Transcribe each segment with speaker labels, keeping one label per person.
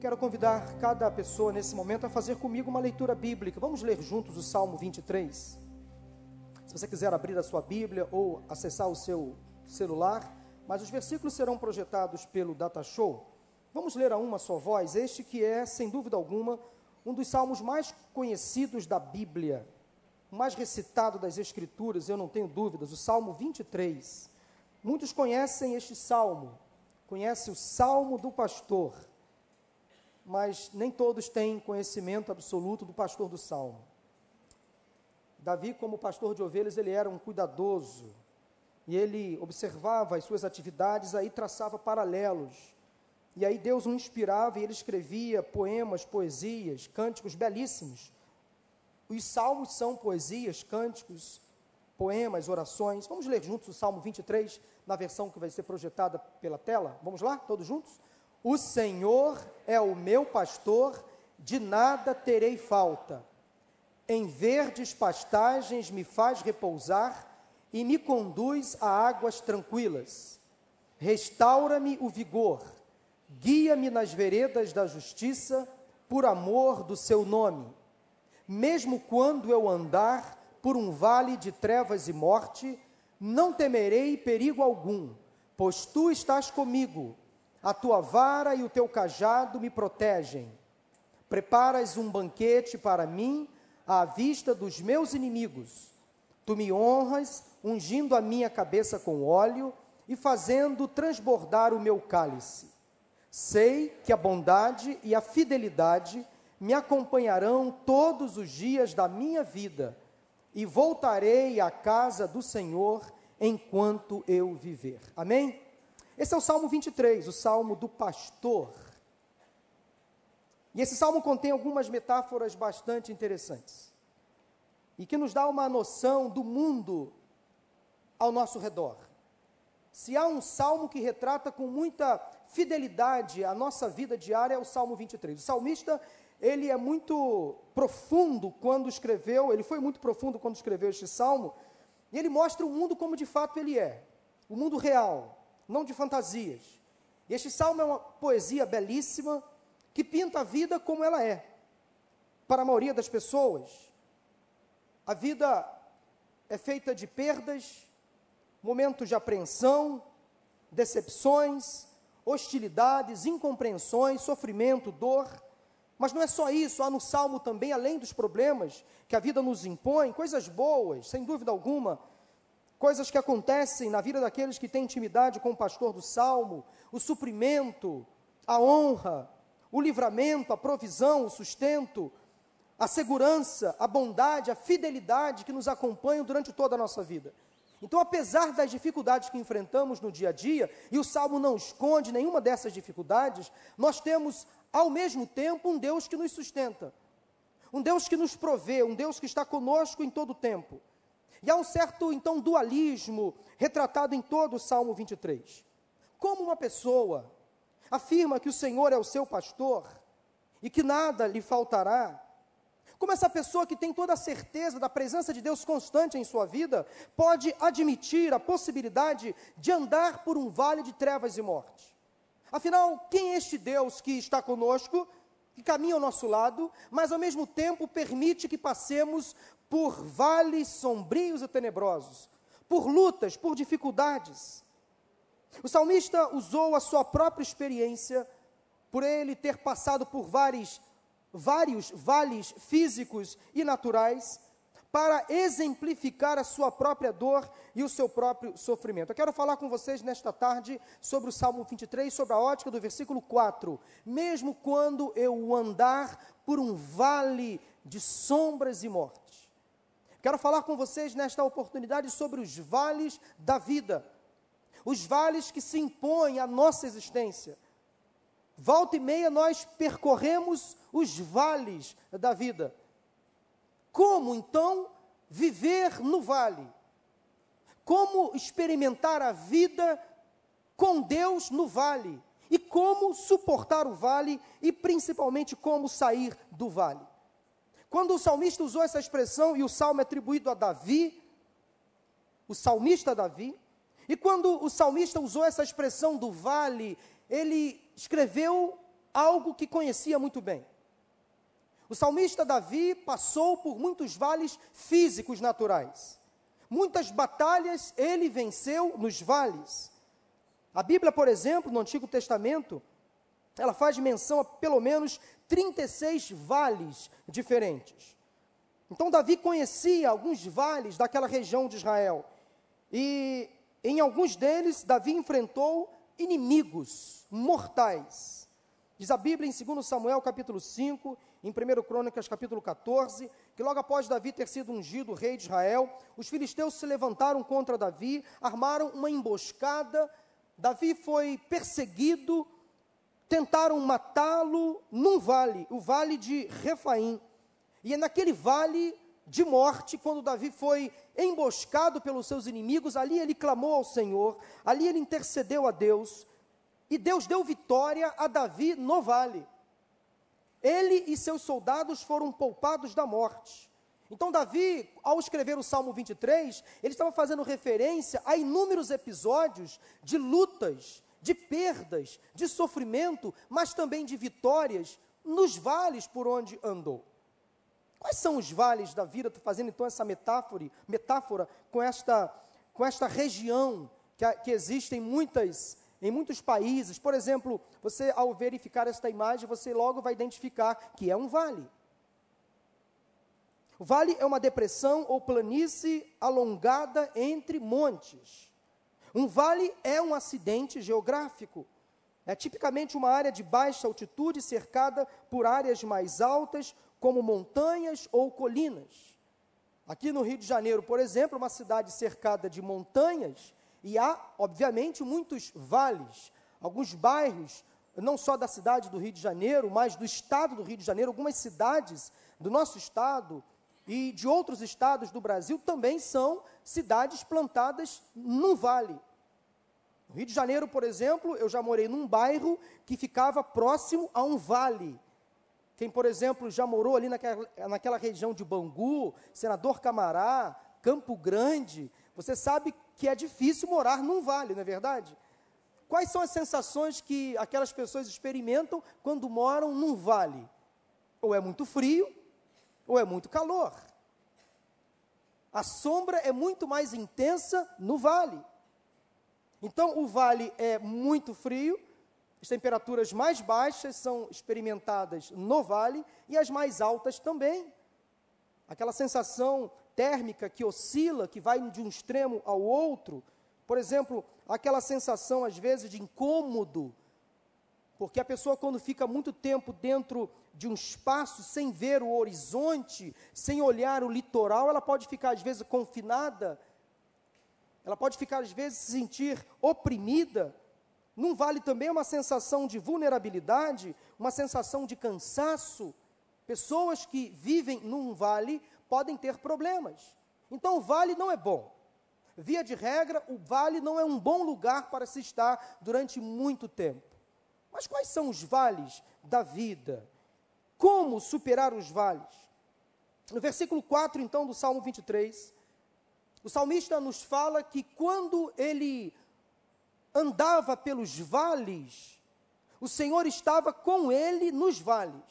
Speaker 1: Quero convidar cada pessoa nesse momento a fazer comigo uma leitura bíblica. Vamos ler juntos o Salmo 23. Se você quiser abrir a sua Bíblia ou acessar o seu celular, mas os versículos serão projetados pelo Data Show. Vamos ler a uma só voz, este que é, sem dúvida alguma, um dos salmos mais conhecidos da Bíblia, o mais recitado das Escrituras, eu não tenho dúvidas, o Salmo 23. Muitos conhecem este salmo, conhecem o Salmo do Pastor mas nem todos têm conhecimento absoluto do pastor do salmo. Davi, como pastor de ovelhas, ele era um cuidadoso, e ele observava as suas atividades, aí traçava paralelos. E aí Deus o inspirava e ele escrevia poemas, poesias, cânticos belíssimos. Os salmos são poesias, cânticos, poemas, orações. Vamos ler juntos o Salmo 23, na versão que vai ser projetada pela tela? Vamos lá, todos juntos? O Senhor é o meu pastor, de nada terei falta. Em verdes pastagens me faz repousar e me conduz a águas tranquilas. Restaura-me o vigor, guia-me nas veredas da justiça, por amor do seu nome. Mesmo quando eu andar por um vale de trevas e morte, não temerei perigo algum, pois tu estás comigo a tua vara e o teu cajado me protegem. Preparas um banquete para mim à vista dos meus inimigos. Tu me honras, ungindo a minha cabeça com óleo e fazendo transbordar o meu cálice. Sei que a bondade e a fidelidade me acompanharão todos os dias da minha vida e voltarei à casa do Senhor enquanto eu viver. Amém? Esse é o Salmo 23, o Salmo do pastor. E esse salmo contém algumas metáforas bastante interessantes e que nos dá uma noção do mundo ao nosso redor. Se há um salmo que retrata com muita fidelidade a nossa vida diária, é o Salmo 23. O salmista, ele é muito profundo quando escreveu, ele foi muito profundo quando escreveu este salmo, e ele mostra o mundo como de fato ele é, o mundo real não de fantasias. E este salmo é uma poesia belíssima que pinta a vida como ela é. Para a maioria das pessoas, a vida é feita de perdas, momentos de apreensão, decepções, hostilidades, incompreensões, sofrimento, dor. Mas não é só isso, há no salmo também, além dos problemas que a vida nos impõe, coisas boas, sem dúvida alguma, coisas que acontecem na vida daqueles que têm intimidade com o pastor do salmo, o suprimento, a honra, o livramento, a provisão, o sustento, a segurança, a bondade, a fidelidade que nos acompanham durante toda a nossa vida. Então, apesar das dificuldades que enfrentamos no dia a dia, e o salmo não esconde nenhuma dessas dificuldades, nós temos ao mesmo tempo um Deus que nos sustenta, um Deus que nos provê, um Deus que está conosco em todo o tempo. E há um certo, então, dualismo retratado em todo o Salmo 23. Como uma pessoa afirma que o Senhor é o seu pastor e que nada lhe faltará, como essa pessoa que tem toda a certeza da presença de Deus constante em sua vida, pode admitir a possibilidade de andar por um vale de trevas e morte? Afinal, quem é este Deus que está conosco, que caminha ao nosso lado, mas ao mesmo tempo permite que passemos por vales sombrios e tenebrosos, por lutas, por dificuldades. O salmista usou a sua própria experiência, por ele ter passado por vários, vários vales físicos e naturais, para exemplificar a sua própria dor e o seu próprio sofrimento. Eu quero falar com vocês nesta tarde sobre o Salmo 23, sobre a ótica do versículo 4. Mesmo quando eu andar por um vale de sombras e morte, Quero falar com vocês nesta oportunidade sobre os vales da vida, os vales que se impõem à nossa existência. Volta e meia nós percorremos os vales da vida. Como então viver no vale? Como experimentar a vida com Deus no vale? E como suportar o vale e principalmente como sair do vale? Quando o salmista usou essa expressão, e o salmo é atribuído a Davi, o salmista Davi, e quando o salmista usou essa expressão do vale, ele escreveu algo que conhecia muito bem. O salmista Davi passou por muitos vales físicos naturais. Muitas batalhas ele venceu nos vales. A Bíblia, por exemplo, no Antigo Testamento, ela faz menção a pelo menos 36 vales diferentes. Então, Davi conhecia alguns vales daquela região de Israel. E em alguns deles, Davi enfrentou inimigos mortais. Diz a Bíblia em 2 Samuel capítulo 5, em 1 Crônicas capítulo 14, que logo após Davi ter sido ungido rei de Israel, os filisteus se levantaram contra Davi, armaram uma emboscada, Davi foi perseguido, tentaram matá-lo num vale, o vale de Refaim. E é naquele vale de morte, quando Davi foi emboscado pelos seus inimigos, ali ele clamou ao Senhor, ali ele intercedeu a Deus, e Deus deu vitória a Davi no vale. Ele e seus soldados foram poupados da morte. Então, Davi, ao escrever o Salmo 23, ele estava fazendo referência a inúmeros episódios de lutas, de perdas, de sofrimento, mas também de vitórias nos vales por onde andou. Quais são os vales da vida? Estou fazendo então essa metáfora, metáfora com esta, com esta região que, que existe em muitas em muitos países, por exemplo, você ao verificar esta imagem, você logo vai identificar que é um vale. O vale é uma depressão ou planície alongada entre montes. Um vale é um acidente geográfico. É tipicamente uma área de baixa altitude cercada por áreas mais altas, como montanhas ou colinas. Aqui no Rio de Janeiro, por exemplo, uma cidade cercada de montanhas, e há, obviamente, muitos vales, alguns bairros, não só da cidade do Rio de Janeiro, mas do estado do Rio de Janeiro, algumas cidades do nosso estado e de outros estados do Brasil também são cidades plantadas num vale. No Rio de Janeiro, por exemplo, eu já morei num bairro que ficava próximo a um vale. Quem, por exemplo, já morou ali naquela, naquela região de Bangu, Senador Camará, Campo Grande, você sabe que é difícil morar num vale, não é verdade? Quais são as sensações que aquelas pessoas experimentam quando moram num vale? Ou é muito frio, ou é muito calor. A sombra é muito mais intensa no vale. Então, o vale é muito frio, as temperaturas mais baixas são experimentadas no vale e as mais altas também. Aquela sensação térmica que oscila, que vai de um extremo ao outro. Por exemplo, aquela sensação, às vezes, de incômodo, porque a pessoa, quando fica muito tempo dentro de um espaço, sem ver o horizonte, sem olhar o litoral, ela pode ficar, às vezes, confinada, ela pode ficar, às vezes, se sentir oprimida. Não vale também uma sensação de vulnerabilidade, uma sensação de cansaço. Pessoas que vivem num vale podem ter problemas. Então o vale não é bom. Via de regra, o vale não é um bom lugar para se estar durante muito tempo. Mas quais são os vales da vida? Como superar os vales? No versículo 4, então, do Salmo 23, o salmista nos fala que quando ele andava pelos vales, o Senhor estava com ele nos vales.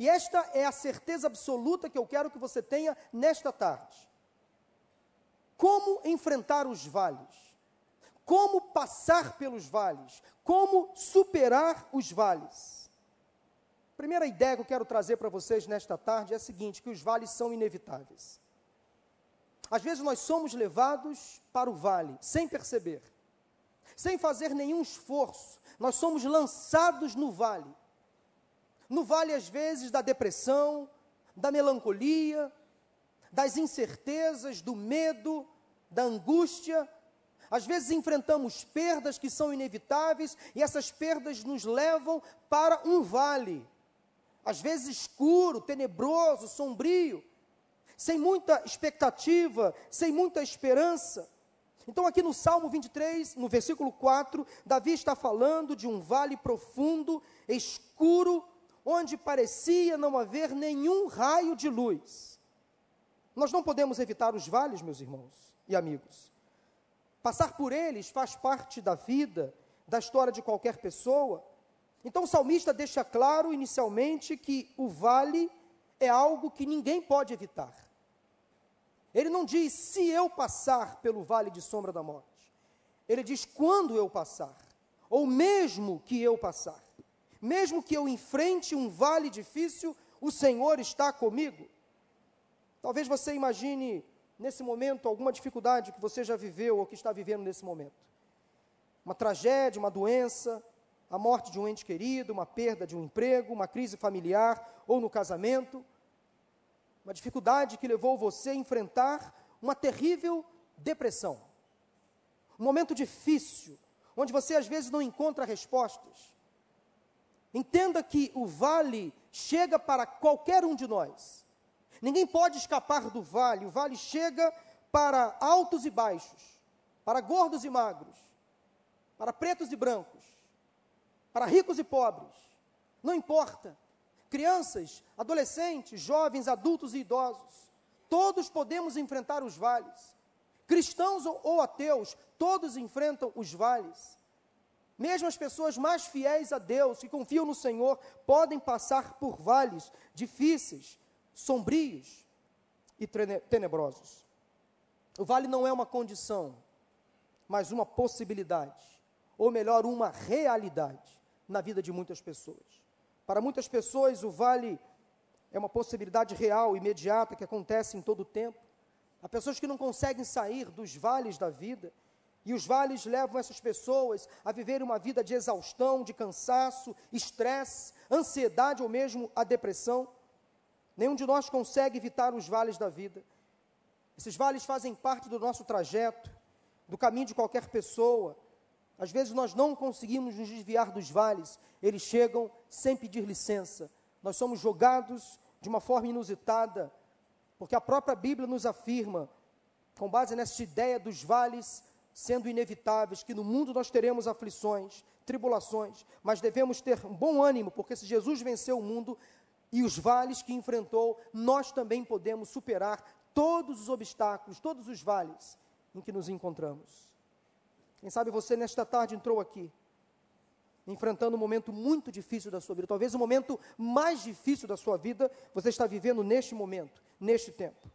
Speaker 1: E esta é a certeza absoluta que eu quero que você tenha nesta tarde. Como enfrentar os vales? Como passar pelos vales? Como superar os vales? Primeira ideia que eu quero trazer para vocês nesta tarde é a seguinte: que os vales são inevitáveis. Às vezes nós somos levados para o vale sem perceber, sem fazer nenhum esforço, nós somos lançados no vale no vale, às vezes, da depressão, da melancolia, das incertezas, do medo, da angústia. Às vezes enfrentamos perdas que são inevitáveis e essas perdas nos levam para um vale, às vezes escuro, tenebroso, sombrio, sem muita expectativa, sem muita esperança. Então, aqui no Salmo 23, no versículo 4, Davi está falando de um vale profundo, escuro, onde parecia não haver nenhum raio de luz. Nós não podemos evitar os vales, meus irmãos e amigos. Passar por eles faz parte da vida, da história de qualquer pessoa. Então o salmista deixa claro inicialmente que o vale é algo que ninguém pode evitar. Ele não diz se eu passar pelo vale de sombra da morte. Ele diz quando eu passar, ou mesmo que eu passar. Mesmo que eu enfrente um vale difícil, o Senhor está comigo. Talvez você imagine nesse momento alguma dificuldade que você já viveu ou que está vivendo nesse momento. Uma tragédia, uma doença, a morte de um ente querido, uma perda de um emprego, uma crise familiar ou no casamento. Uma dificuldade que levou você a enfrentar uma terrível depressão. Um momento difícil, onde você às vezes não encontra respostas. Entenda que o vale chega para qualquer um de nós. Ninguém pode escapar do vale. O vale chega para altos e baixos, para gordos e magros, para pretos e brancos, para ricos e pobres. Não importa. Crianças, adolescentes, jovens, adultos e idosos. Todos podemos enfrentar os vales. Cristãos ou ateus, todos enfrentam os vales. Mesmo as pessoas mais fiéis a Deus, que confiam no Senhor, podem passar por vales difíceis, sombrios e tenebrosos. O vale não é uma condição, mas uma possibilidade, ou melhor, uma realidade na vida de muitas pessoas. Para muitas pessoas, o vale é uma possibilidade real, imediata, que acontece em todo o tempo. Há pessoas que não conseguem sair dos vales da vida, e os vales levam essas pessoas a viver uma vida de exaustão, de cansaço, estresse, ansiedade ou mesmo a depressão. Nenhum de nós consegue evitar os vales da vida. Esses vales fazem parte do nosso trajeto, do caminho de qualquer pessoa. Às vezes nós não conseguimos nos desviar dos vales, eles chegam sem pedir licença. Nós somos jogados de uma forma inusitada, porque a própria Bíblia nos afirma, com base nessa ideia dos vales sendo inevitáveis, que no mundo nós teremos aflições, tribulações, mas devemos ter um bom ânimo, porque se Jesus venceu o mundo e os vales que enfrentou, nós também podemos superar todos os obstáculos, todos os vales em que nos encontramos. Quem sabe você nesta tarde entrou aqui, enfrentando um momento muito difícil da sua vida, talvez o momento mais difícil da sua vida, você está vivendo neste momento, neste tempo.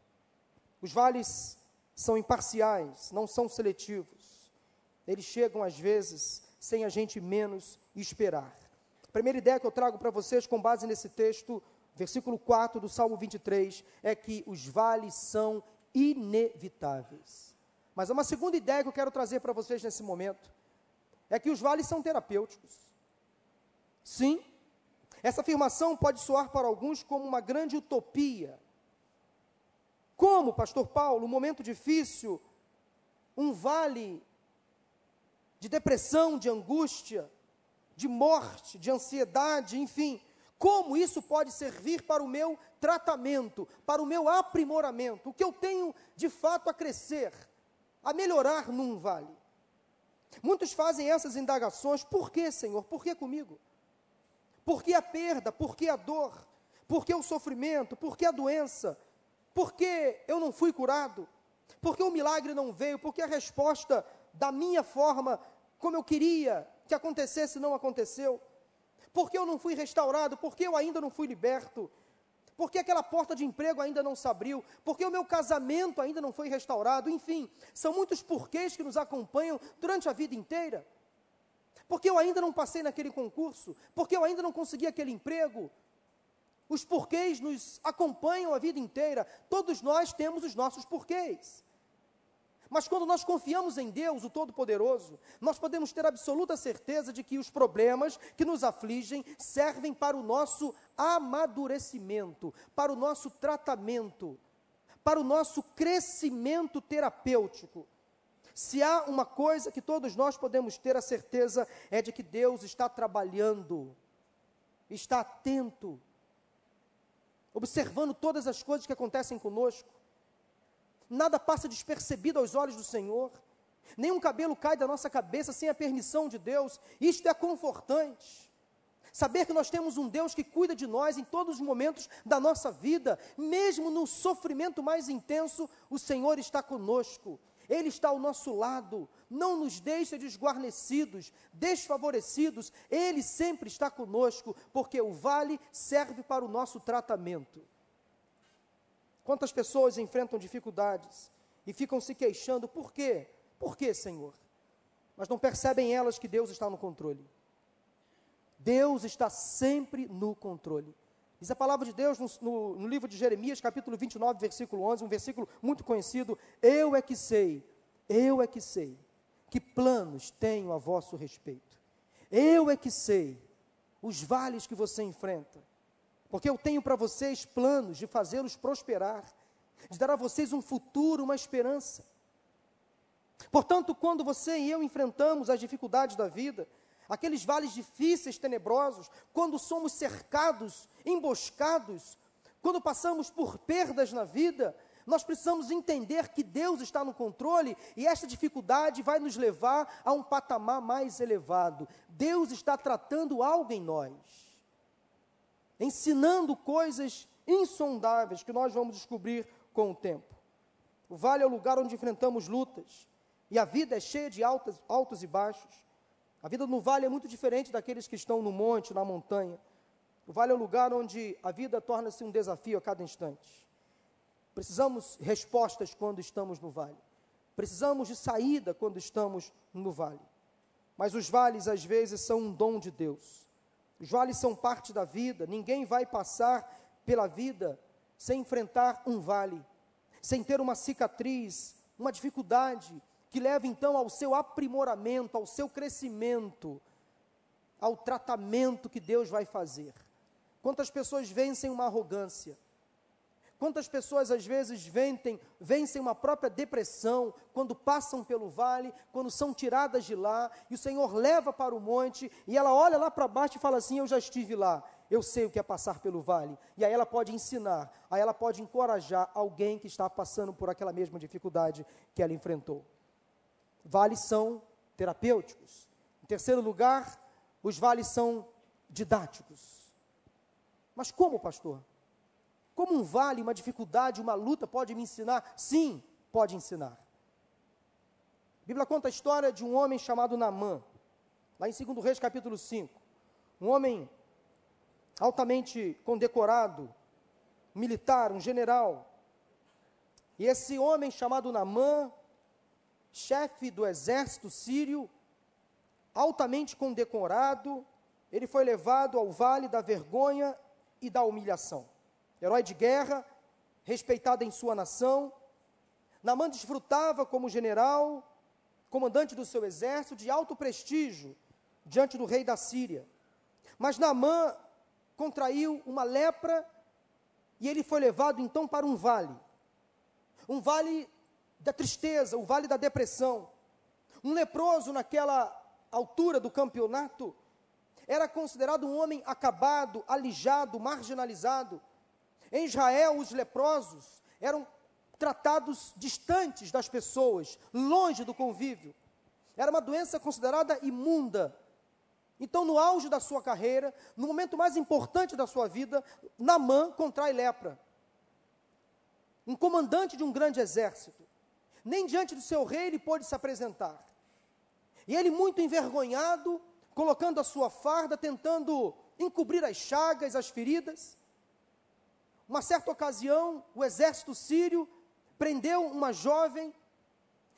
Speaker 1: Os vales são imparciais, não são seletivos. Eles chegam às vezes sem a gente menos esperar. Primeira ideia que eu trago para vocês com base nesse texto, versículo 4 do Salmo 23, é que os vales são inevitáveis. Mas há uma segunda ideia que eu quero trazer para vocês nesse momento, é que os vales são terapêuticos. Sim, essa afirmação pode soar para alguns como uma grande utopia, como, pastor Paulo, um momento difícil, um vale de depressão, de angústia, de morte, de ansiedade, enfim, como isso pode servir para o meu tratamento, para o meu aprimoramento, o que eu tenho de fato a crescer, a melhorar num vale. Muitos fazem essas indagações, por que, Senhor? Por que comigo? Por que a perda? Por que a dor? Por que o sofrimento? Por que a doença? Por que eu não fui curado? Por que o milagre não veio? Por que a resposta da minha forma, como eu queria que acontecesse, não aconteceu? Por que eu não fui restaurado? Por que eu ainda não fui liberto? Por que aquela porta de emprego ainda não se abriu? Por que o meu casamento ainda não foi restaurado? Enfim, são muitos porquês que nos acompanham durante a vida inteira. Por que eu ainda não passei naquele concurso? Por que eu ainda não consegui aquele emprego? Os porquês nos acompanham a vida inteira. Todos nós temos os nossos porquês. Mas quando nós confiamos em Deus, o Todo-Poderoso, nós podemos ter absoluta certeza de que os problemas que nos afligem servem para o nosso amadurecimento, para o nosso tratamento, para o nosso crescimento terapêutico. Se há uma coisa que todos nós podemos ter a certeza é de que Deus está trabalhando, está atento observando todas as coisas que acontecem conosco. Nada passa despercebido aos olhos do Senhor. Nenhum cabelo cai da nossa cabeça sem a permissão de Deus. Isto é confortante. Saber que nós temos um Deus que cuida de nós em todos os momentos da nossa vida, mesmo no sofrimento mais intenso, o Senhor está conosco. Ele está ao nosso lado, não nos deixa desguarnecidos, desfavorecidos, Ele sempre está conosco, porque o vale serve para o nosso tratamento. Quantas pessoas enfrentam dificuldades e ficam se queixando, por quê? Por quê, Senhor? Mas não percebem elas que Deus está no controle. Deus está sempre no controle. Diz a palavra de Deus no, no, no, livro de Jeremias, capítulo 29, versículo 11, um versículo muito conhecido. Eu é que sei, eu é que sei, que planos tenho a vosso respeito. Eu é que sei os vales que você enfrenta. Porque eu tenho para vocês planos de fazê-los prosperar, de dar a vocês um futuro, uma esperança. Portanto, quando você e eu enfrentamos as dificuldades da vida, aqueles vales difíceis, tenebrosos, quando somos cercados, emboscados, quando passamos por perdas na vida, nós precisamos entender que Deus está no controle e esta dificuldade vai nos levar a um patamar mais elevado. Deus está tratando algo em nós, ensinando coisas insondáveis que nós vamos descobrir com o tempo. O vale é o lugar onde enfrentamos lutas, e a vida é cheia de altos, altos e baixos. A vida no vale é muito diferente daqueles que estão no monte, na montanha. O vale é o lugar onde a vida torna-se um desafio a cada instante. Precisamos respostas quando estamos no vale. Precisamos de saída quando estamos no vale. Mas os vales, às vezes, são um dom de Deus. Os vales são parte da vida. Ninguém vai passar pela vida sem enfrentar um vale, sem ter uma cicatriz, uma dificuldade, que leva então ao seu aprimoramento, ao seu crescimento, ao tratamento que Deus vai fazer. Quantas pessoas vencem uma arrogância? Quantas pessoas às vezes vencem, vencem uma própria depressão quando passam pelo vale, quando são tiradas de lá, e o Senhor leva para o monte, e ela olha lá para baixo e fala assim: Eu já estive lá, eu sei o que é passar pelo vale. E aí ela pode ensinar, aí ela pode encorajar alguém que está passando por aquela mesma dificuldade que ela enfrentou vales são terapêuticos. Em terceiro lugar, os vales são didáticos. Mas como, pastor? Como um vale, uma dificuldade, uma luta pode me ensinar? Sim, pode ensinar. A Bíblia conta a história de um homem chamado Namã, lá em 2 Reis capítulo 5. Um homem altamente condecorado, militar, um general. E esse homem chamado Namã, chefe do exército sírio, altamente condecorado, ele foi levado ao vale da vergonha e da humilhação. Herói de guerra, respeitado em sua nação, Namã desfrutava como general, comandante do seu exército, de alto prestígio diante do rei da Síria. Mas Namã contraiu uma lepra e ele foi levado então para um vale. Um vale da tristeza, o vale da depressão. Um leproso naquela altura do campeonato era considerado um homem acabado, alijado, marginalizado. Em Israel, os leprosos eram tratados distantes das pessoas, longe do convívio. Era uma doença considerada imunda. Então, no auge da sua carreira, no momento mais importante da sua vida, Namã contrai lepra. Um comandante de um grande exército nem diante do seu rei ele pôde se apresentar. E ele, muito envergonhado, colocando a sua farda, tentando encobrir as chagas, as feridas. Uma certa ocasião, o exército sírio prendeu uma jovem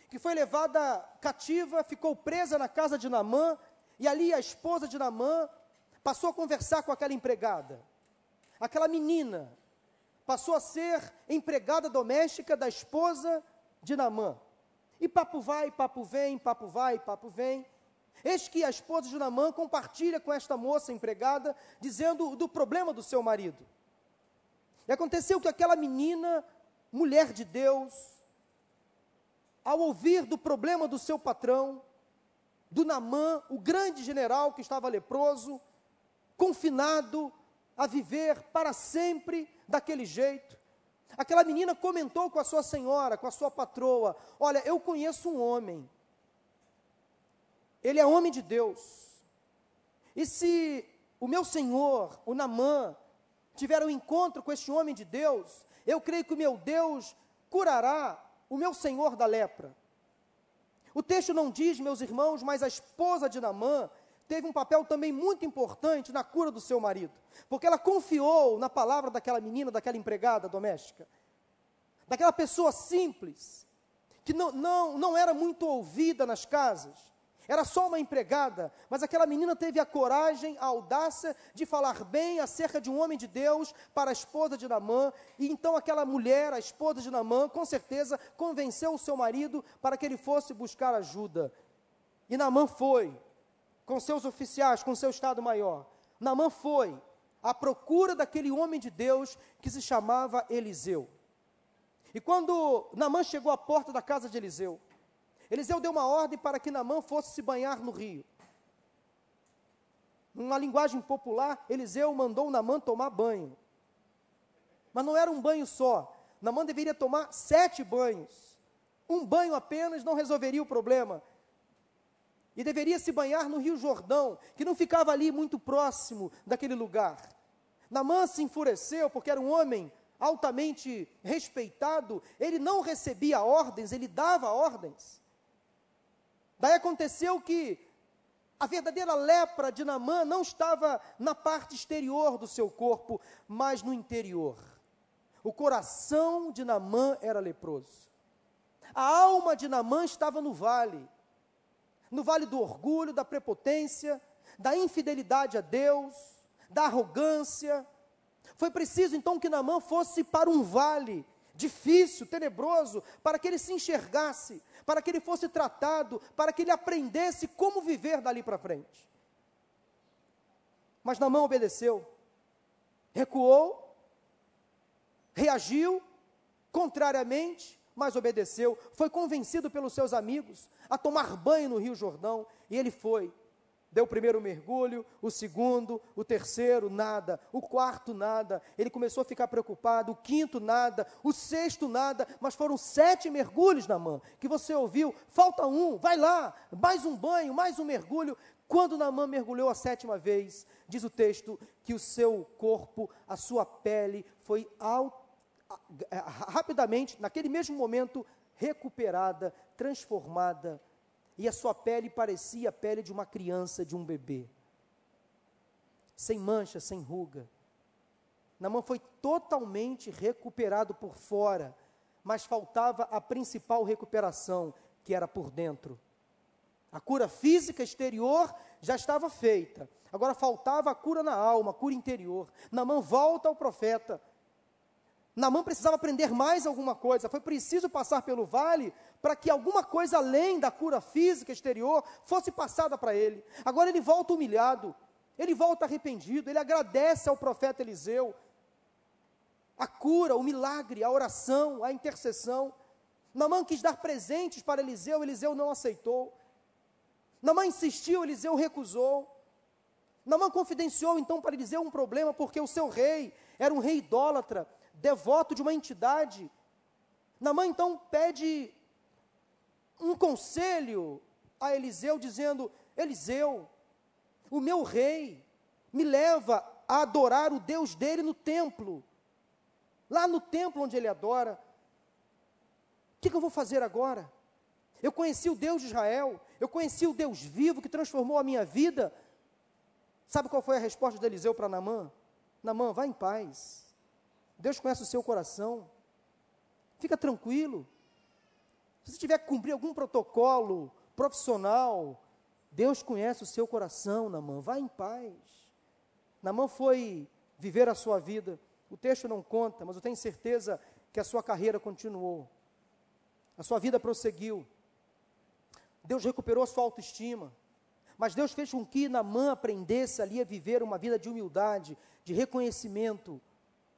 Speaker 1: que foi levada cativa, ficou presa na casa de Namã, e ali a esposa de Namã passou a conversar com aquela empregada. Aquela menina passou a ser empregada doméstica da esposa de Namã. E papo vai, papo vem, papo vai, papo vem. Eis que a esposa de Namã compartilha com esta moça empregada, dizendo do problema do seu marido. E aconteceu que aquela menina, mulher de Deus, ao ouvir do problema do seu patrão, do Namã, o grande general que estava leproso, confinado a viver para sempre daquele jeito, Aquela menina comentou com a sua senhora, com a sua patroa: Olha, eu conheço um homem. Ele é homem de Deus. E se o meu senhor, o Namã, tiver um encontro com este homem de Deus, eu creio que o meu Deus curará o meu senhor da lepra. O texto não diz, meus irmãos, mas a esposa de Namã teve um papel também muito importante na cura do seu marido, porque ela confiou na palavra daquela menina, daquela empregada doméstica, daquela pessoa simples, que não, não, não era muito ouvida nas casas, era só uma empregada, mas aquela menina teve a coragem, a audácia de falar bem acerca de um homem de Deus para a esposa de Namã, e então aquela mulher, a esposa de Namã, com certeza convenceu o seu marido para que ele fosse buscar ajuda. E Namã foi, com seus oficiais, com seu estado maior. Namã foi à procura daquele homem de Deus que se chamava Eliseu. E quando Namã chegou à porta da casa de Eliseu, Eliseu deu uma ordem para que Namã fosse se banhar no rio. Numa linguagem popular, Eliseu mandou Namã tomar banho. Mas não era um banho só. Namã deveria tomar sete banhos. Um banho apenas não resolveria o problema. E deveria se banhar no Rio Jordão, que não ficava ali muito próximo daquele lugar. Namã se enfureceu porque era um homem altamente respeitado, ele não recebia ordens, ele dava ordens. Daí aconteceu que a verdadeira lepra de Namã não estava na parte exterior do seu corpo, mas no interior. O coração de Namã era leproso. A alma de Namã estava no vale no vale do orgulho, da prepotência, da infidelidade a Deus, da arrogância. Foi preciso então que Namã fosse para um vale difícil, tenebroso, para que ele se enxergasse, para que ele fosse tratado, para que ele aprendesse como viver dali para frente. Mas Namã obedeceu, recuou, reagiu, contrariamente, mas obedeceu, foi convencido pelos seus amigos a tomar banho no Rio Jordão, e ele foi. Deu o primeiro mergulho, o segundo, o terceiro, nada. O quarto, nada. Ele começou a ficar preocupado. O quinto, nada. O sexto, nada. Mas foram sete mergulhos na mão que você ouviu. Falta um, vai lá. Mais um banho, mais um mergulho. Quando Namã mergulhou a sétima vez, diz o texto que o seu corpo, a sua pele foi rapidamente, naquele mesmo momento, recuperada, transformada e a sua pele parecia a pele de uma criança, de um bebê. Sem mancha, sem ruga. Namã foi totalmente recuperado por fora, mas faltava a principal recuperação, que era por dentro. A cura física exterior já estava feita. Agora faltava a cura na alma, a cura interior. Namã volta ao profeta. Namã precisava aprender mais alguma coisa. Foi preciso passar pelo vale para que alguma coisa além da cura física exterior fosse passada para ele. Agora ele volta humilhado, ele volta arrependido, ele agradece ao profeta Eliseu a cura, o milagre, a oração, a intercessão. Namã quis dar presentes para Eliseu, Eliseu não aceitou. Namã insistiu, Eliseu recusou. Namã confidenciou então para Eliseu um problema, porque o seu rei era um rei idólatra, devoto de uma entidade. Namã então pede um conselho a Eliseu, dizendo: Eliseu, o meu rei me leva a adorar o Deus dele no templo, lá no templo onde ele adora. O que, que eu vou fazer agora? Eu conheci o Deus de Israel, eu conheci o Deus vivo que transformou a minha vida. Sabe qual foi a resposta de Eliseu para Namã? Namã, vá em paz. Deus conhece o seu coração. Fica tranquilo. Se você tiver que cumprir algum protocolo profissional, Deus conhece o seu coração, Namã. Vá em paz. Namã foi viver a sua vida. O texto não conta, mas eu tenho certeza que a sua carreira continuou. A sua vida prosseguiu. Deus recuperou a sua autoestima. Mas Deus fez com que Namã aprendesse ali a viver uma vida de humildade, de reconhecimento.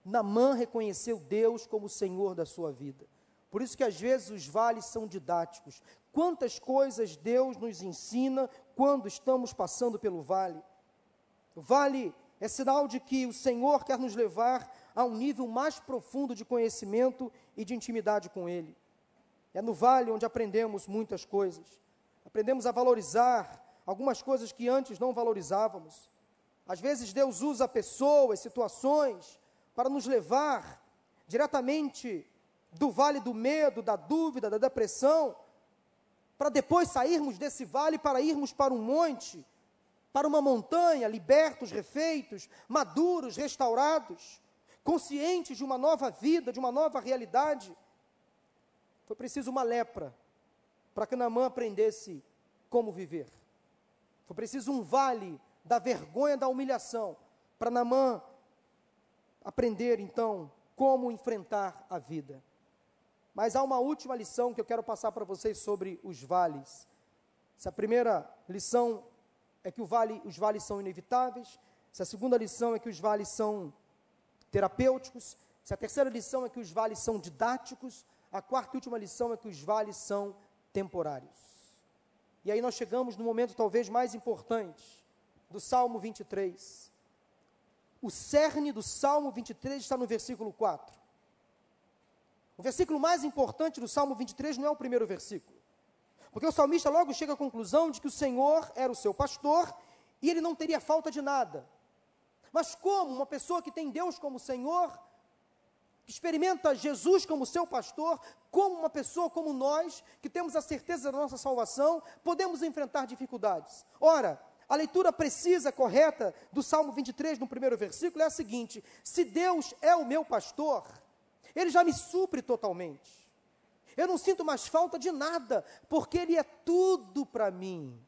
Speaker 1: Namã reconheceu Deus como o Senhor da sua vida. Por isso que às vezes os vales são didáticos. Quantas coisas Deus nos ensina quando estamos passando pelo vale. O vale é sinal de que o Senhor quer nos levar a um nível mais profundo de conhecimento e de intimidade com Ele. É no vale onde aprendemos muitas coisas. Aprendemos a valorizar algumas coisas que antes não valorizávamos. Às vezes Deus usa pessoas, situações, para nos levar diretamente do vale do medo, da dúvida, da depressão, para depois sairmos desse vale para irmos para um monte, para uma montanha, libertos, refeitos, maduros, restaurados, conscientes de uma nova vida, de uma nova realidade. Foi preciso uma lepra para que Naamã aprendesse como viver. Foi preciso um vale da vergonha, da humilhação, para Naamã aprender então como enfrentar a vida. Mas há uma última lição que eu quero passar para vocês sobre os vales. Essa primeira lição é que vale, os vales são inevitáveis. Essa segunda lição é que os vales são terapêuticos. Essa terceira lição é que os vales são didáticos. A quarta e última lição é que os vales são temporários. E aí nós chegamos no momento talvez mais importante do Salmo 23. O cerne do Salmo 23 está no versículo 4. O versículo mais importante do Salmo 23 não é o primeiro versículo. Porque o salmista logo chega à conclusão de que o Senhor era o seu pastor e ele não teria falta de nada. Mas como uma pessoa que tem Deus como Senhor, que experimenta Jesus como seu pastor, como uma pessoa como nós, que temos a certeza da nossa salvação, podemos enfrentar dificuldades. Ora, a leitura precisa, correta, do Salmo 23, no primeiro versículo, é a seguinte: Se Deus é o meu pastor, Ele já me supre totalmente. Eu não sinto mais falta de nada, porque Ele é tudo para mim.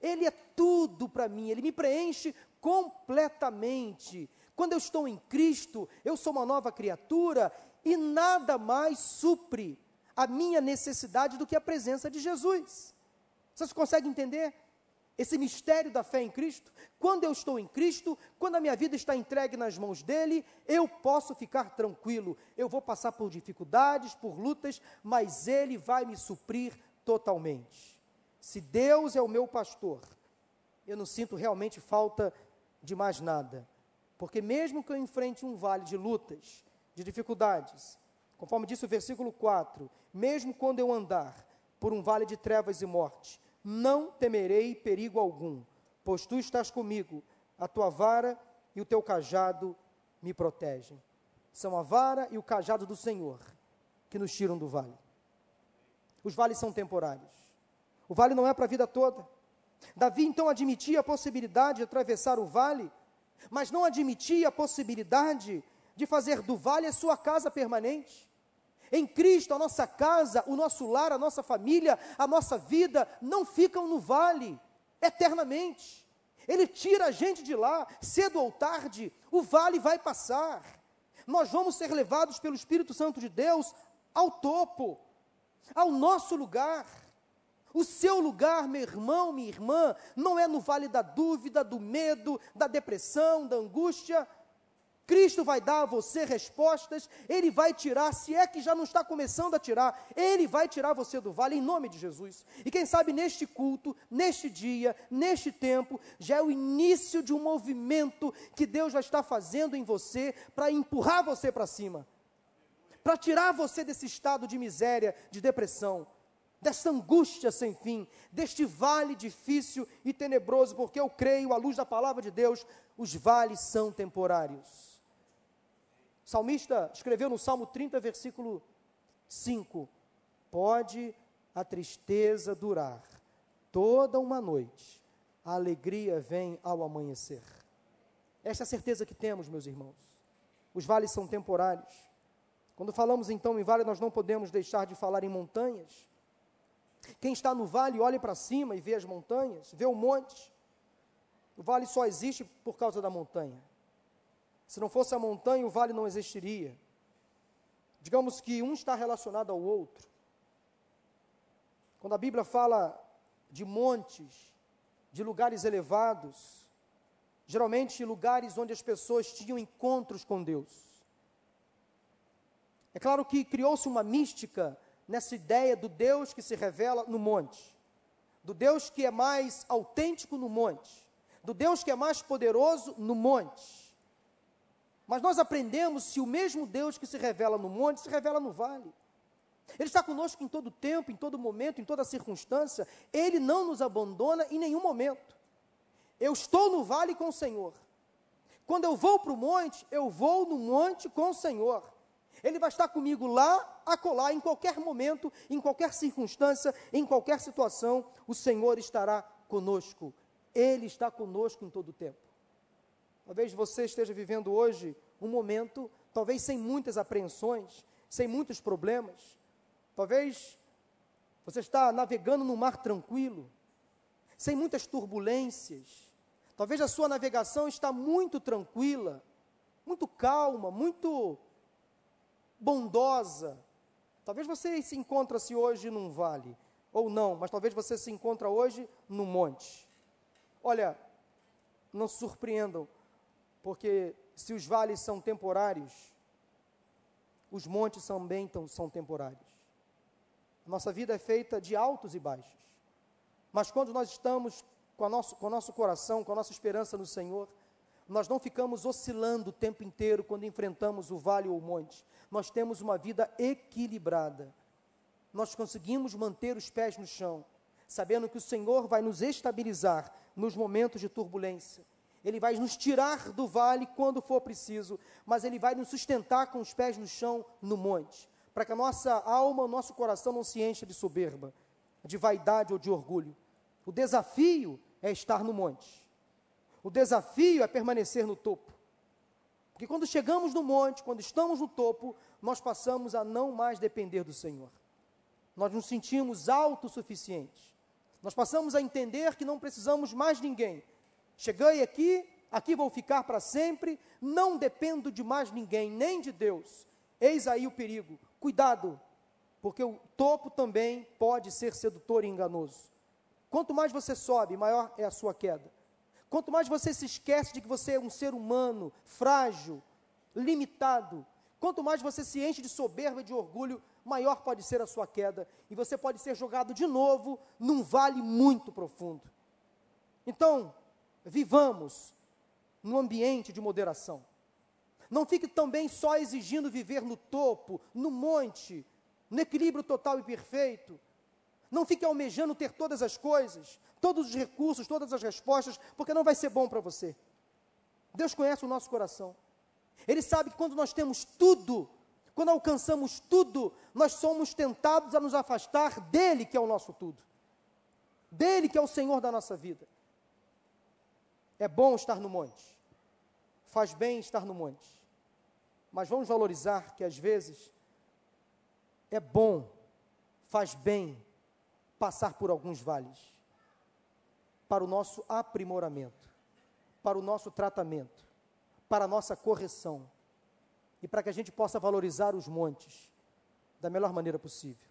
Speaker 1: Ele é tudo para mim, Ele me preenche completamente. Quando eu estou em Cristo, eu sou uma nova criatura e nada mais supre a minha necessidade do que a presença de Jesus. Vocês conseguem entender? Esse mistério da fé em Cristo, quando eu estou em Cristo, quando a minha vida está entregue nas mãos dele, eu posso ficar tranquilo. Eu vou passar por dificuldades, por lutas, mas ele vai me suprir totalmente. Se Deus é o meu pastor, eu não sinto realmente falta de mais nada. Porque mesmo que eu enfrente um vale de lutas, de dificuldades, conforme disse o versículo 4, mesmo quando eu andar por um vale de trevas e morte, não temerei perigo algum, pois tu estás comigo, a tua vara e o teu cajado me protegem. São a vara e o cajado do Senhor que nos tiram do vale. Os vales são temporários. O vale não é para a vida toda. Davi então admitia a possibilidade de atravessar o vale, mas não admitia a possibilidade de fazer do vale a sua casa permanente. Em Cristo, a nossa casa, o nosso lar, a nossa família, a nossa vida não ficam no vale eternamente. Ele tira a gente de lá, cedo ou tarde, o vale vai passar. Nós vamos ser levados pelo Espírito Santo de Deus ao topo, ao nosso lugar. O seu lugar, meu irmão, minha irmã, não é no vale da dúvida, do medo, da depressão, da angústia, Cristo vai dar a você respostas, Ele vai tirar, se é que já não está começando a tirar, Ele vai tirar você do vale em nome de Jesus. E quem sabe neste culto, neste dia, neste tempo, já é o início de um movimento que Deus já está fazendo em você para empurrar você para cima, para tirar você desse estado de miséria, de depressão dessa angústia sem fim, deste vale difícil e tenebroso, porque eu creio, à luz da palavra de Deus, os vales são temporários. O salmista escreveu no Salmo 30, versículo 5: Pode a tristeza durar toda uma noite, a alegria vem ao amanhecer. Esta é a certeza que temos, meus irmãos. Os vales são temporários. Quando falamos então em vale, nós não podemos deixar de falar em montanhas. Quem está no vale olha para cima e vê as montanhas, vê o monte. O vale só existe por causa da montanha. Se não fosse a montanha, o vale não existiria. Digamos que um está relacionado ao outro. Quando a Bíblia fala de montes, de lugares elevados, geralmente lugares onde as pessoas tinham encontros com Deus. É claro que criou-se uma mística nessa ideia do Deus que se revela no monte, do Deus que é mais autêntico no monte, do Deus que é mais poderoso no monte. Mas nós aprendemos que o mesmo Deus que se revela no monte se revela no vale. Ele está conosco em todo tempo, em todo momento, em toda circunstância. Ele não nos abandona em nenhum momento. Eu estou no vale com o Senhor. Quando eu vou para o monte, eu vou no monte com o Senhor. Ele vai estar comigo lá, acolá, em qualquer momento, em qualquer circunstância, em qualquer situação, o Senhor estará conosco. Ele está conosco em todo tempo. Talvez você esteja vivendo hoje um momento, talvez sem muitas apreensões, sem muitos problemas. Talvez você está navegando no mar tranquilo, sem muitas turbulências. Talvez a sua navegação está muito tranquila, muito calma, muito bondosa. Talvez você se encontra-se hoje num vale, ou não, mas talvez você se encontra hoje num monte. Olha, não se surpreendam, porque se os vales são temporários, os montes também tão, são temporários. Nossa vida é feita de altos e baixos. Mas quando nós estamos com, nosso, com o nosso coração, com a nossa esperança no Senhor, nós não ficamos oscilando o tempo inteiro quando enfrentamos o vale ou o monte. Nós temos uma vida equilibrada. Nós conseguimos manter os pés no chão, sabendo que o Senhor vai nos estabilizar nos momentos de turbulência. Ele vai nos tirar do vale quando for preciso, mas Ele vai nos sustentar com os pés no chão no monte, para que a nossa alma, o nosso coração não se encha de soberba, de vaidade ou de orgulho. O desafio é estar no monte. O desafio é permanecer no topo. Porque quando chegamos no monte, quando estamos no topo, nós passamos a não mais depender do Senhor. Nós nos sentimos autossuficientes. Nós passamos a entender que não precisamos mais ninguém. Cheguei aqui, aqui vou ficar para sempre, não dependo de mais ninguém, nem de Deus. Eis aí o perigo. Cuidado, porque o topo também pode ser sedutor e enganoso. Quanto mais você sobe, maior é a sua queda. Quanto mais você se esquece de que você é um ser humano, frágil, limitado, quanto mais você se enche de soberba e de orgulho, maior pode ser a sua queda e você pode ser jogado de novo num vale muito profundo. Então, vivamos num ambiente de moderação. Não fique também só exigindo viver no topo, no monte, no equilíbrio total e perfeito. Não fique almejando ter todas as coisas, todos os recursos, todas as respostas, porque não vai ser bom para você. Deus conhece o nosso coração. Ele sabe que quando nós temos tudo, quando alcançamos tudo, nós somos tentados a nos afastar dele, que é o nosso tudo. Dele, que é o Senhor da nossa vida. É bom estar no monte. Faz bem estar no monte. Mas vamos valorizar que às vezes é bom, faz bem passar por alguns vales para o nosso aprimoramento, para o nosso tratamento, para a nossa correção e para que a gente possa valorizar os montes da melhor maneira possível.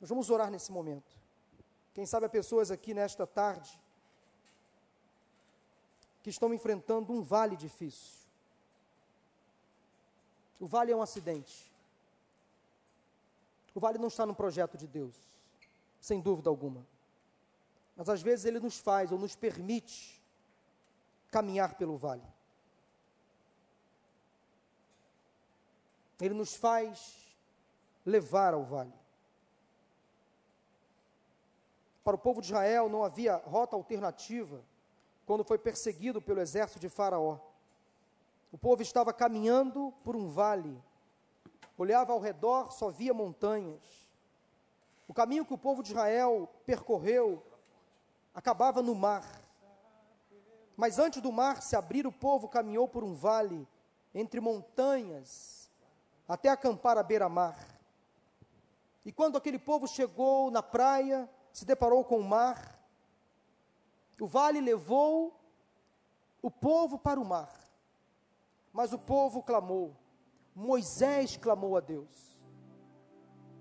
Speaker 1: Nós vamos orar nesse momento. Quem sabe há pessoas aqui nesta tarde que estão enfrentando um vale difícil. O vale é um acidente. O vale não está no projeto de Deus, sem dúvida alguma. Mas às vezes ele nos faz ou nos permite caminhar pelo vale. Ele nos faz levar ao vale. Para o povo de Israel não havia rota alternativa quando foi perseguido pelo exército de Faraó. O povo estava caminhando por um vale, olhava ao redor, só via montanhas. O caminho que o povo de Israel percorreu acabava no mar. Mas antes do mar se abrir, o povo caminhou por um vale entre montanhas até acampar à beira-mar. E quando aquele povo chegou na praia, se deparou com o mar, o vale levou o povo para o mar. Mas o povo clamou, Moisés clamou a Deus.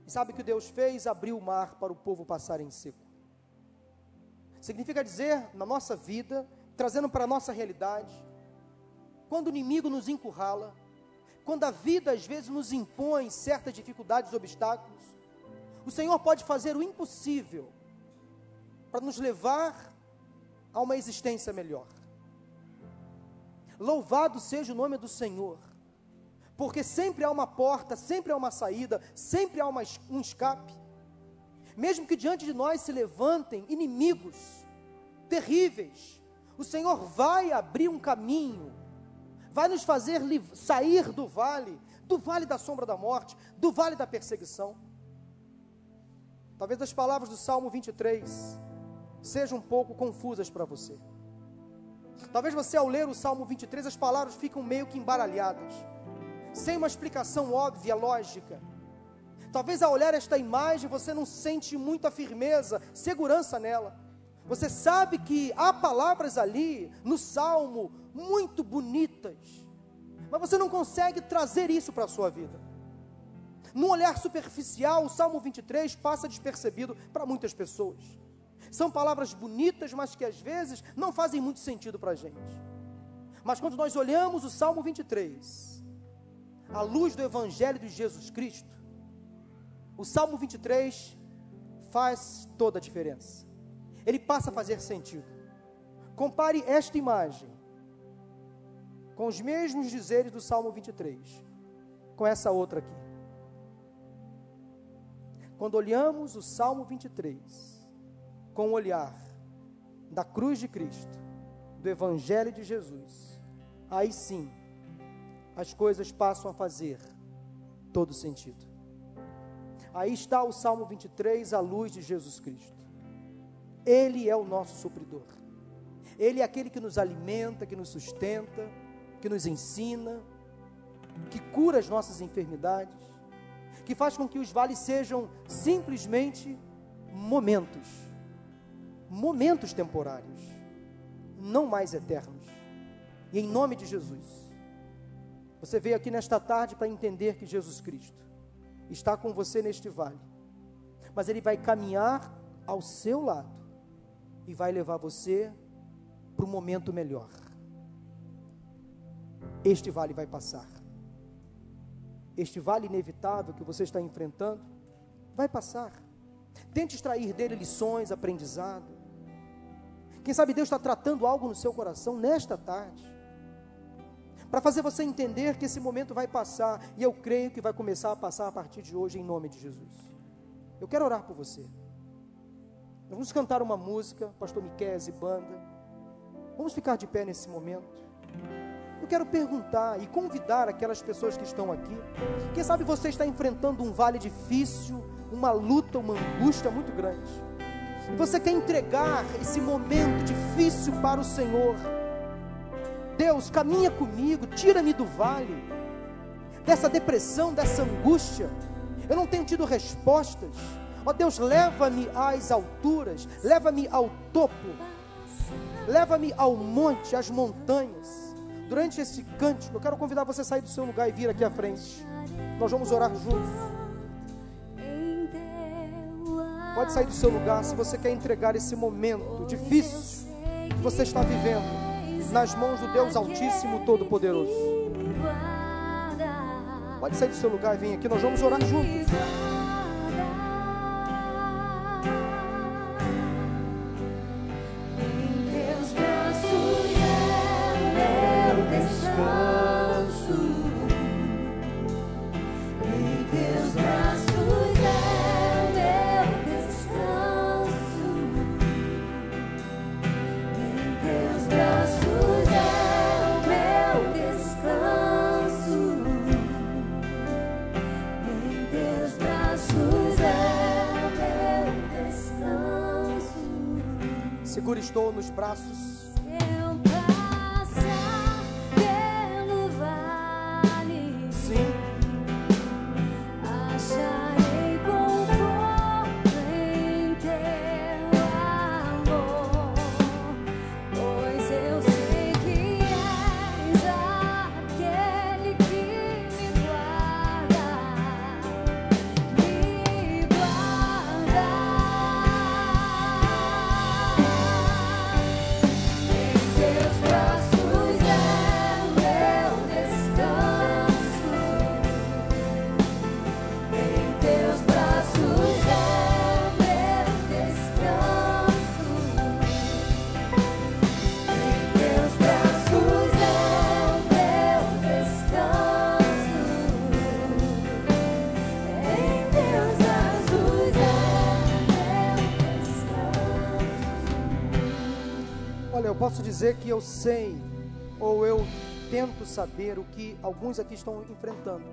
Speaker 1: E sabe o que Deus fez? Abriu o mar para o povo passar em seco. Significa dizer, na nossa vida, trazendo para a nossa realidade, quando o inimigo nos encurrala, quando a vida às vezes nos impõe certas dificuldades, obstáculos, o Senhor pode fazer o impossível para nos levar a uma existência melhor. Louvado seja o nome do Senhor, porque sempre há uma porta, sempre há uma saída, sempre há uma, um escape mesmo que diante de nós se levantem inimigos terríveis, o Senhor vai abrir um caminho, vai nos fazer sair do vale, do vale da sombra da morte, do vale da perseguição. Talvez as palavras do Salmo 23 sejam um pouco confusas para você. Talvez você, ao ler o Salmo 23, as palavras ficam meio que embaralhadas, sem uma explicação óbvia, lógica. Talvez ao olhar esta imagem você não sente muita firmeza, segurança nela. Você sabe que há palavras ali no salmo muito bonitas, mas você não consegue trazer isso para a sua vida. Num olhar superficial, o Salmo 23 passa despercebido para muitas pessoas. São palavras bonitas, mas que às vezes não fazem muito sentido para a gente. Mas quando nós olhamos o Salmo 23, à luz do Evangelho de Jesus Cristo, o Salmo 23 faz toda a diferença. Ele passa a fazer sentido. Compare esta imagem com os mesmos dizeres do Salmo 23, com essa outra aqui. Quando olhamos o Salmo 23 com o olhar da cruz de Cristo, do Evangelho de Jesus, aí sim as coisas passam a fazer todo sentido. Aí está o Salmo 23, a luz de Jesus Cristo. Ele é o nosso supridor. Ele é aquele que nos alimenta, que nos sustenta, que nos ensina, que cura as nossas enfermidades, que faz com que os vales sejam simplesmente momentos, momentos temporários, não mais eternos. E em nome de Jesus, você veio aqui nesta tarde para entender que Jesus Cristo está com você neste vale, mas Ele vai caminhar ao seu lado e vai levar você para um momento melhor. Este vale vai passar. Este vale inevitável que você está enfrentando vai passar. Tente extrair dele lições, aprendizado. Quem sabe Deus está tratando algo no seu coração nesta tarde para fazer você entender que esse momento vai passar, e eu creio que vai começar a passar a partir de hoje, em nome de Jesus. Eu quero orar por você. Vamos cantar uma música, Pastor Miquel e banda. Vamos ficar de pé nesse momento. Eu quero perguntar e convidar aquelas pessoas que estão aqui. Quem sabe você está enfrentando um vale difícil, uma luta, uma angústia muito grande. E você quer entregar esse momento difícil para o Senhor Deus, caminha comigo, tira-me do vale, dessa depressão, dessa angústia. Eu não tenho tido respostas. Ó Deus, leva-me às alturas, leva-me ao topo, leva-me ao monte, às montanhas. Durante esse cântico, eu quero convidar você a sair do seu lugar e vir aqui à frente. Nós vamos orar juntos. Pode sair do seu lugar se você quer entregar esse momento difícil que você está vivendo nas mãos do Deus Altíssimo Todo-Poderoso. Pode sair do seu lugar e vir aqui, nós vamos orar juntos. Estou nos braços posso dizer que eu sei, ou eu tento saber o que alguns aqui estão enfrentando.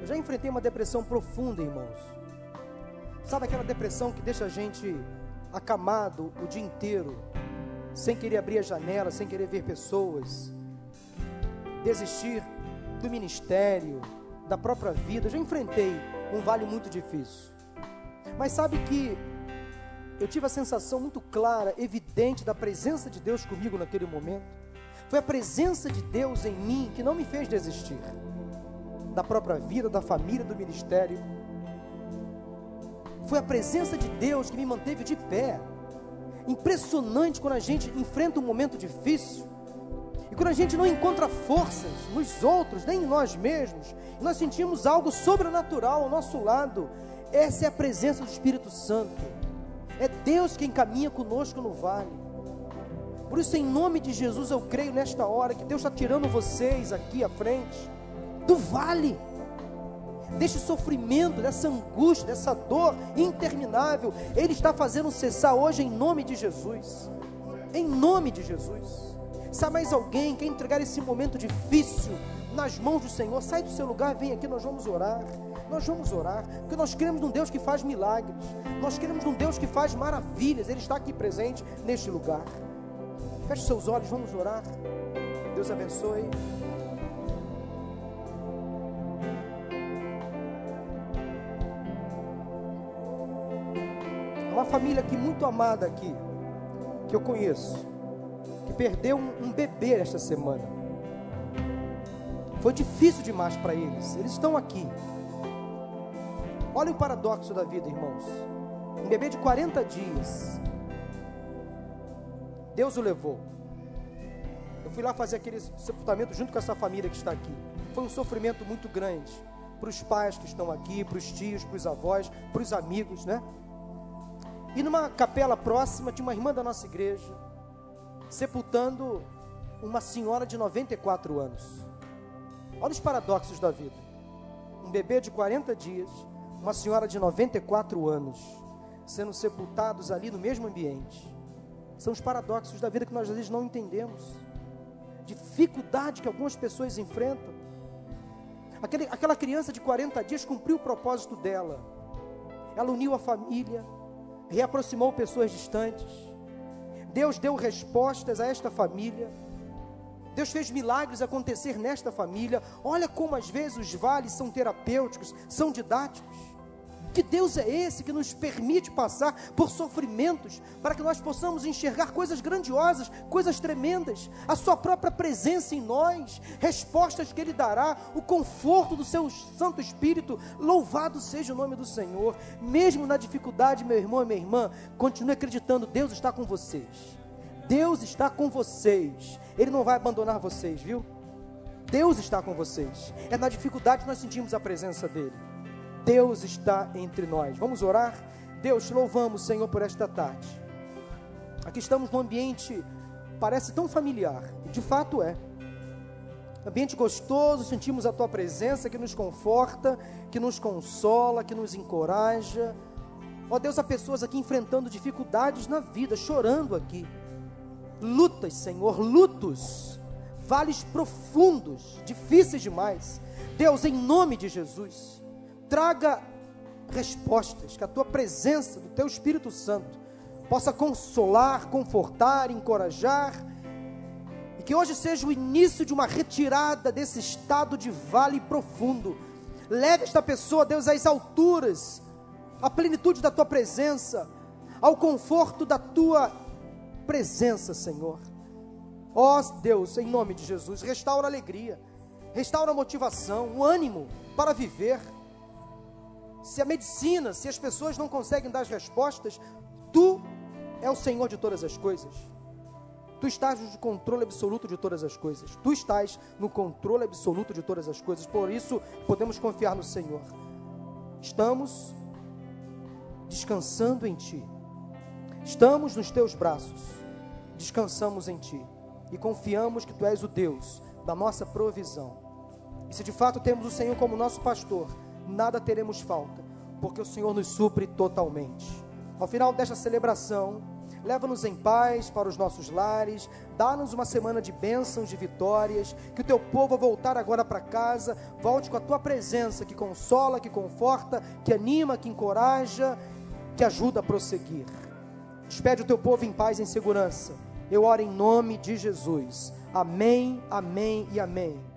Speaker 1: Eu já enfrentei uma depressão profunda, irmãos. Sabe aquela depressão que deixa a gente acamado o dia inteiro, sem querer abrir a janela, sem querer ver pessoas, desistir do ministério, da própria vida. Eu já enfrentei um vale muito difícil. Mas sabe que eu tive a sensação muito clara, evidente da presença de Deus comigo naquele momento. Foi a presença de Deus em mim que não me fez desistir da própria vida, da família, do ministério. Foi a presença de Deus que me manteve de pé. Impressionante quando a gente enfrenta um momento difícil. E quando a gente não encontra forças nos outros, nem em nós mesmos, nós sentimos algo sobrenatural ao nosso lado. Essa é a presença do Espírito Santo. É Deus quem caminha conosco no vale. Por isso, em nome de Jesus, eu creio nesta hora que Deus está tirando vocês aqui à frente do vale, deste sofrimento, dessa angústia, dessa dor interminável. Ele está fazendo cessar hoje em nome de Jesus. Em nome de Jesus. Se há mais alguém que entregar esse momento difícil nas mãos do Senhor, sai do seu lugar, vem aqui, nós vamos orar. Nós vamos orar, porque nós queremos um Deus que faz milagres, nós queremos um Deus que faz maravilhas, Ele está aqui presente neste lugar. Feche seus olhos, vamos orar. Deus abençoe. Uma família aqui muito amada aqui, que eu conheço, que perdeu um, um bebê esta semana. Foi difícil demais para eles. Eles estão aqui. Olha o paradoxo da vida, irmãos. Um bebê de 40 dias. Deus o levou. Eu fui lá fazer aquele sepultamento junto com essa família que está aqui. Foi um sofrimento muito grande para os pais que estão aqui, para os tios, para os avós, para os amigos, né? E numa capela próxima tinha uma irmã da nossa igreja sepultando uma senhora de 94 anos. Olha os paradoxos da vida. Um bebê de 40 dias uma senhora de 94 anos, sendo sepultados ali no mesmo ambiente. São os paradoxos da vida que nós às vezes não entendemos. Dificuldade que algumas pessoas enfrentam. Aquele, aquela criança de 40 dias cumpriu o propósito dela. Ela uniu a família, reaproximou pessoas distantes. Deus deu respostas a esta família. Deus fez milagres acontecer nesta família. Olha como às vezes os vales são terapêuticos, são didáticos. Que Deus é esse que nos permite passar por sofrimentos para que nós possamos enxergar coisas grandiosas, coisas tremendas, a Sua própria presença em nós, respostas que Ele dará, o conforto do Seu Santo Espírito. Louvado seja o nome do Senhor. Mesmo na dificuldade, meu irmão e minha irmã, continue acreditando: Deus está com vocês. Deus está com vocês. Ele não vai abandonar vocês, viu? Deus está com vocês. É na dificuldade que nós sentimos a presença dEle. Deus está entre nós. Vamos orar? Deus, louvamos, Senhor, por esta tarde. Aqui estamos num ambiente, parece tão familiar, de fato é. Ambiente gostoso, sentimos a Tua presença que nos conforta, que nos consola, que nos encoraja. Ó oh, Deus, há pessoas aqui enfrentando dificuldades na vida, chorando aqui. Lutas, Senhor, lutos, vales profundos, difíceis demais. Deus, em nome de Jesus, traga respostas, que a tua presença, do teu Espírito Santo, possa consolar, confortar, encorajar, e que hoje seja o início de uma retirada desse estado de vale profundo. Leve esta pessoa, Deus, às alturas, à plenitude da tua presença, ao conforto da tua presença, Senhor. Ó oh, Deus, em nome de Jesus, restaura a alegria, restaura a motivação, o ânimo para viver se a medicina, se as pessoas não conseguem dar as respostas, tu é o Senhor de todas as coisas. Tu estás no controle absoluto de todas as coisas. Tu estás no controle absoluto de todas as coisas. Por isso, podemos confiar no Senhor. Estamos descansando em Ti. Estamos nos Teus braços. Descansamos em Ti. E confiamos que Tu és o Deus da nossa provisão. E se de fato temos o Senhor como nosso pastor, nada teremos falta, porque o Senhor nos supre totalmente. Ao final desta celebração, leva-nos em paz para os nossos lares, dá-nos uma semana de bênçãos, de vitórias, que o teu povo, ao voltar agora para casa, volte com a tua presença que consola, que conforta, que anima, que encoraja, que ajuda a prosseguir. Despede o teu povo em paz e em segurança. Eu oro em nome de Jesus. Amém, amém e amém.